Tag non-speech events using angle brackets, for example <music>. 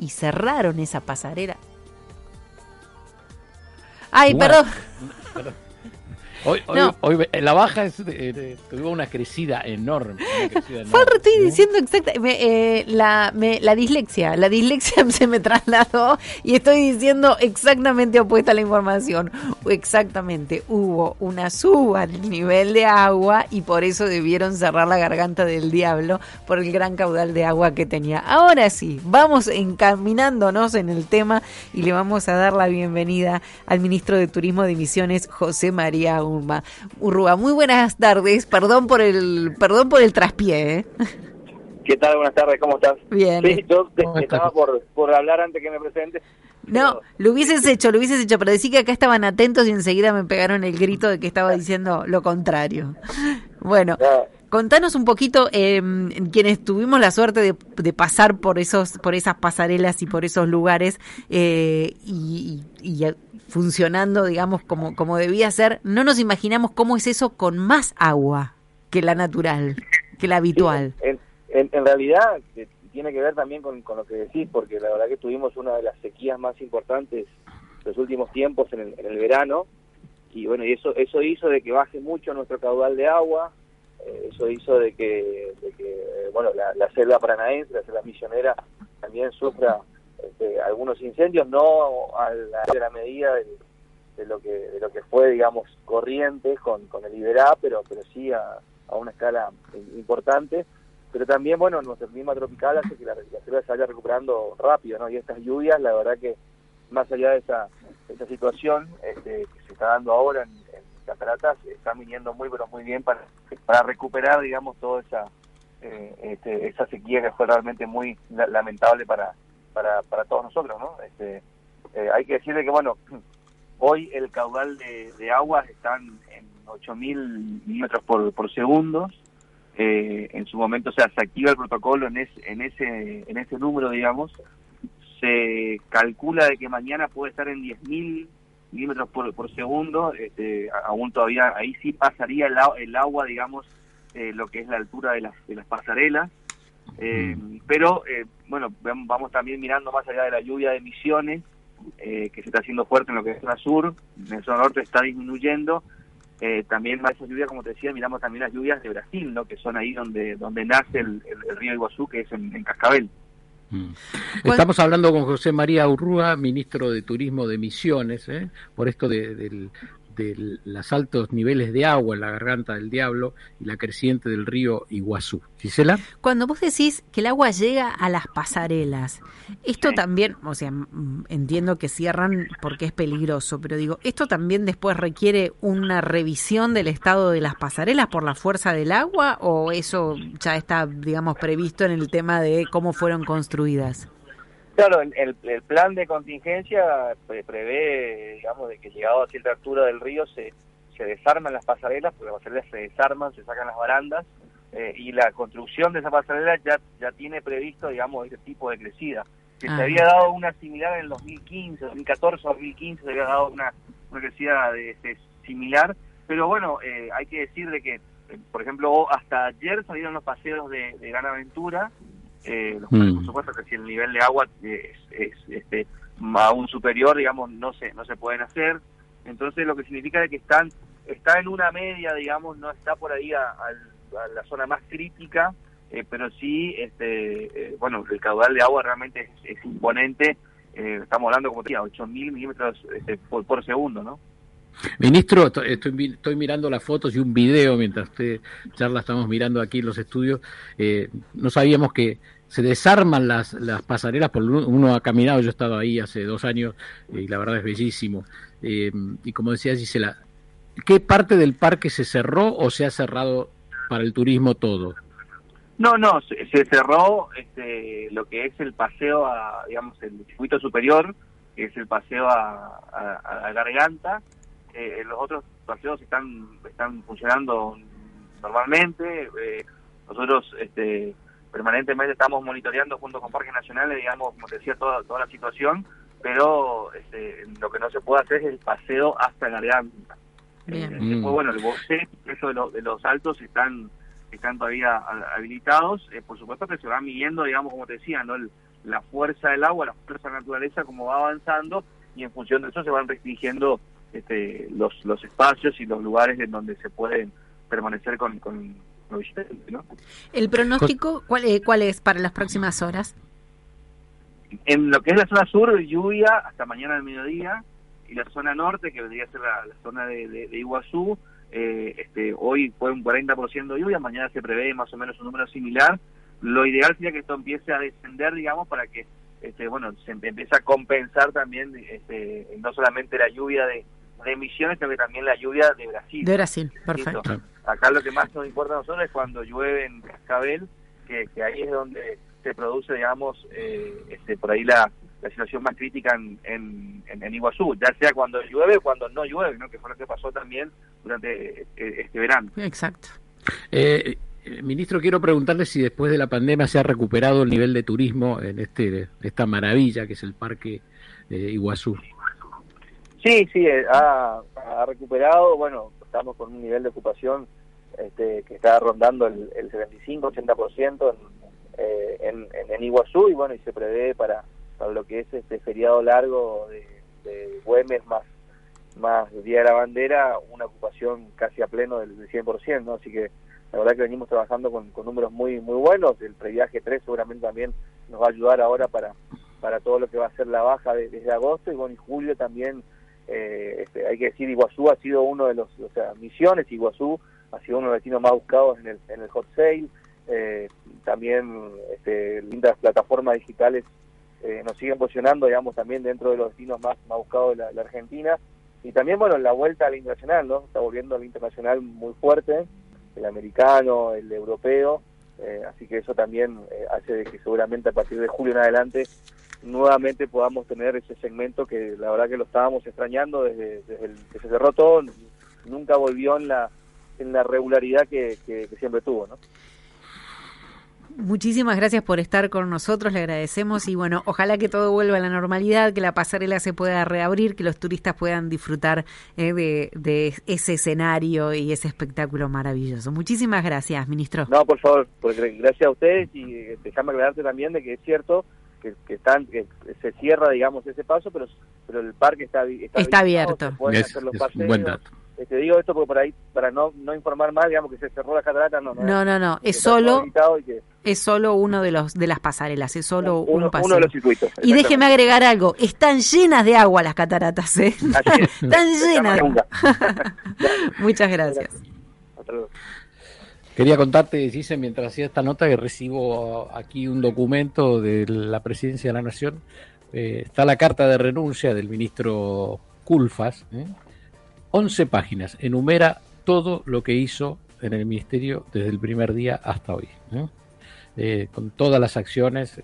y cerraron esa pasarela. Ay, perdón. Hoy, hoy, la baja es, tuvo una crecida enorme. <laughs> estoy diciendo exactamente. Eh, la, la dislexia. La dislexia <laughs> se me trasladó y estoy diciendo exactamente opuesta a la información. Exactamente. Hubo una suba del nivel de agua y por eso debieron cerrar la garganta del diablo por el gran caudal de agua que tenía. Ahora sí, vamos encaminándonos en el tema y le vamos a dar la bienvenida al ministro de Turismo de Misiones, José María Urrua. Muy buenas tardes, perdón por el, perdón por el traspié. ¿eh? ¿Qué tal? Buenas tardes, ¿cómo estás? Bien. Sí, yo estaba por, por hablar antes que me presente. No, lo hubieses hecho, lo hubieses hecho, pero decí que acá estaban atentos y enseguida me pegaron el grito de que estaba diciendo lo contrario. Bueno, contanos un poquito, eh, quienes tuvimos la suerte de, de, pasar por esos, por esas pasarelas y por esos lugares eh, y, y, funcionando, digamos, como, como debía ser, no nos imaginamos cómo es eso con más agua que la natural, que la habitual. en, en, realidad eh, tiene que ver también con, con, lo que decís, porque la verdad que tuvimos una de las sequías más importantes los últimos tiempos en el, en el verano, y bueno, y eso, eso hizo de que baje mucho nuestro caudal de agua, eso hizo de que, de que eh, bueno, la, la selva paranaense, la selva misionera, también sufra este, algunos incendios, no a la, medida de, lo que de lo que fue, digamos, corriente con, con el Iberá, pero, pero sí a, a una escala importante. Pero también, bueno, nuestro clima tropical hace que la, selva se vaya recuperando rápido, ¿no? Y estas lluvias, la verdad que más allá de esa, esa situación este, que se está dando ahora en Cataratas, están viniendo muy, pero muy bien para, para recuperar, digamos, toda esa, eh, este, esa sequía que fue realmente muy lamentable para, para, para todos nosotros, ¿no? Este, eh, hay que decirle que, bueno, <clears throat> hoy el caudal de, aguas están en 8.000 milímetros por, por segundo. Eh, en su momento, o sea, se activa el protocolo en, en, ese, en ese número, digamos. Se calcula de que mañana puede estar en 10.000 milímetros por, por segundo. Este, aún todavía, ahí sí pasaría el, el agua, digamos, eh, lo que es la altura de las, de las pasarelas. Eh, mm. Pero, eh, bueno, vamos también mirando más allá de la lluvia de emisiones, eh, que se está haciendo fuerte en lo que es zona sur, en el zona norte está disminuyendo. También más esa lluvia, como te decía, miramos también las lluvias de Brasil, ¿no? que son ahí donde donde nace el, río Iguazú, que es en, Cascabel. Mm. Estamos hablando con José María Urrúa, ministro de Turismo de Misiones, por esto de, del, de los altos niveles de agua en la garganta del diablo y la creciente del río Iguazú. Gisela. Cuando vos decís que el agua llega a las pasarelas, esto también, o sea, entiendo que cierran porque es peligroso, pero digo, ¿esto también después requiere una revisión del estado de las pasarelas por la fuerza del agua o eso ya está, digamos, previsto en el tema de cómo fueron construidas? Claro, el, el, plan de contingencia prevé, digamos, de que llegado a cierta altura del río se, se desarman las pasarelas, porque las pasarelas se desarman, se sacan las barandas, eh, y la construcción de esa pasarela ya, ya tiene previsto, digamos, ese tipo de crecida. Que se había dado una similar en el 2015, 2014 2015, se había dado una, una crecida de, similar, pero bueno, eh, hay que decir de que, eh, por ejemplo, hasta ayer salieron los paseos de, de Gran Aventura, eh, los mm. por supuesto que si el nivel de agua es, es este, aún superior, digamos, no se, no se pueden hacer. Entonces lo que significa es que están está en una media, digamos, no está por ahí a, la zona más crítica, eh, pero sí, este, eh, bueno, el caudal de agua realmente es, imponente. Eh, estamos hablando, como te decía, 8.000 milímetros este, por, por segundo, ¿no? Ministro, estoy, estoy, mirando las fotos y un video mientras usted charla, estamos mirando aquí los estudios. Eh, no sabíamos que se desarman las, las pasarelas, por uno ha caminado, yo he estado ahí hace dos años y la verdad es bellísimo. Eh, y como decía Gisela, ¿qué parte del parque se cerró o se ha cerrado para el turismo todo? No, no, se, cerró este, lo que es el paseo a, digamos, el circuito superior, que es el paseo a, a Garganta, eh, los otros paseos están están funcionando normalmente. Eh, nosotros este, permanentemente estamos monitoreando junto con Parques Nacionales, digamos, como te decía, toda, toda la situación, pero este, lo que no se puede hacer es el paseo hasta Garganta. Eh, mm. bueno, el boxe, eso de, de los altos están están todavía habilitados. Eh, por supuesto que se va midiendo, digamos, como te decía, ¿no? la fuerza del agua, la fuerza de la naturaleza, como va avanzando, y en función de eso se van restringiendo este, los, los espacios y los lugares en donde se pueden permanecer con, con los visitantes. ¿no? ¿El pronóstico cuál, eh, cuál es para las próximas horas? En lo que es la zona sur, lluvia hasta mañana al mediodía, y la zona norte, que vendría a ser la, la zona de, de, de Iguazú, eh, este, hoy fue un 40% de lluvia, mañana se prevé más o menos un número similar. Lo ideal sería que esto empiece a descender, digamos, para que este, bueno, se empiece a compensar también este, no solamente la lluvia de, de emisiones, sino que también la lluvia de Brasil. De Brasil, perfecto. Acá lo que más nos importa a nosotros es cuando llueve en Cascabel, que, que ahí es donde se produce, digamos, eh, este, por ahí la, la situación más crítica en, en, en, Iguazú, ya sea cuando llueve o cuando no llueve, ¿no? que fue lo que pasó también durante este, este verano. Exacto. Eh, ministro, quiero preguntarle si después de la pandemia se ha recuperado el nivel de turismo en este esta maravilla que es el Parque de Iguazú. Sí, sí, eh, ha, recuperado, bueno, estamos con un nivel de ocupación este, que está rondando el, el 75-80% en, eh, en, en Iguazú y bueno, y se prevé para para lo que es este feriado largo de, de Güemes más más Día de la Bandera, una ocupación casi a pleno del, del 100%, ¿no? Así que la verdad que venimos trabajando con, con números muy muy buenos, el previaje 3 seguramente también nos va a ayudar ahora para para todo lo que va a ser la baja de, desde agosto y bueno, y julio también, eh, este, hay que decir, Iguazú ha sido uno de los, o sea, Misiones, Iguazú ha sido uno de los destinos más buscados en el, en el hot sale, eh, también este, lindas plataformas digitales eh, nos siguen posicionando, digamos, también dentro de los destinos más, buscados de la, la, Argentina. Y también, bueno, la vuelta al internacional, ¿no? Está volviendo al internacional muy fuerte, el americano, el europeo, eh, así que eso también eh, hace de que seguramente a partir de julio en adelante nuevamente podamos tener ese segmento que la verdad que lo estábamos extrañando desde, desde el que se cerró todo, nunca volvió en la, en la regularidad que, que, que siempre tuvo, ¿no? Muchísimas gracias por estar con nosotros, le agradecemos y bueno, ojalá que todo vuelva a la normalidad, que la pasarela se pueda reabrir, que los turistas puedan disfrutar eh, de, de, ese escenario y ese espectáculo maravilloso. Muchísimas gracias, ministro. No, por favor, pues gracias a ustedes y eh, déjame aclararte también de que es cierto que, que, están, que se cierra, digamos, ese paso, pero, pero el parque está, está, está abierto. Es, hacer los paseos, buen dato. Te este, digo esto porque por ahí, para no, no informar más, digamos que se cerró la catarata, no, no. No, no, no, es solo, que, es solo uno de los de las pasarelas, es solo uno, un paseo. Uno de los circuitos. Y déjeme agregar algo, están llenas de agua las cataratas, ¿eh? <laughs> están llenas. <laughs> Muchas gracias. Hasta luego. Quería contarte, dice, mientras hacía esta nota, que recibo aquí un documento de la Presidencia de la Nación. Eh, está la carta de renuncia del ministro Culfas. ¿eh? 11 páginas, enumera todo lo que hizo en el ministerio desde el primer día hasta hoy, ¿no? eh, con todas las acciones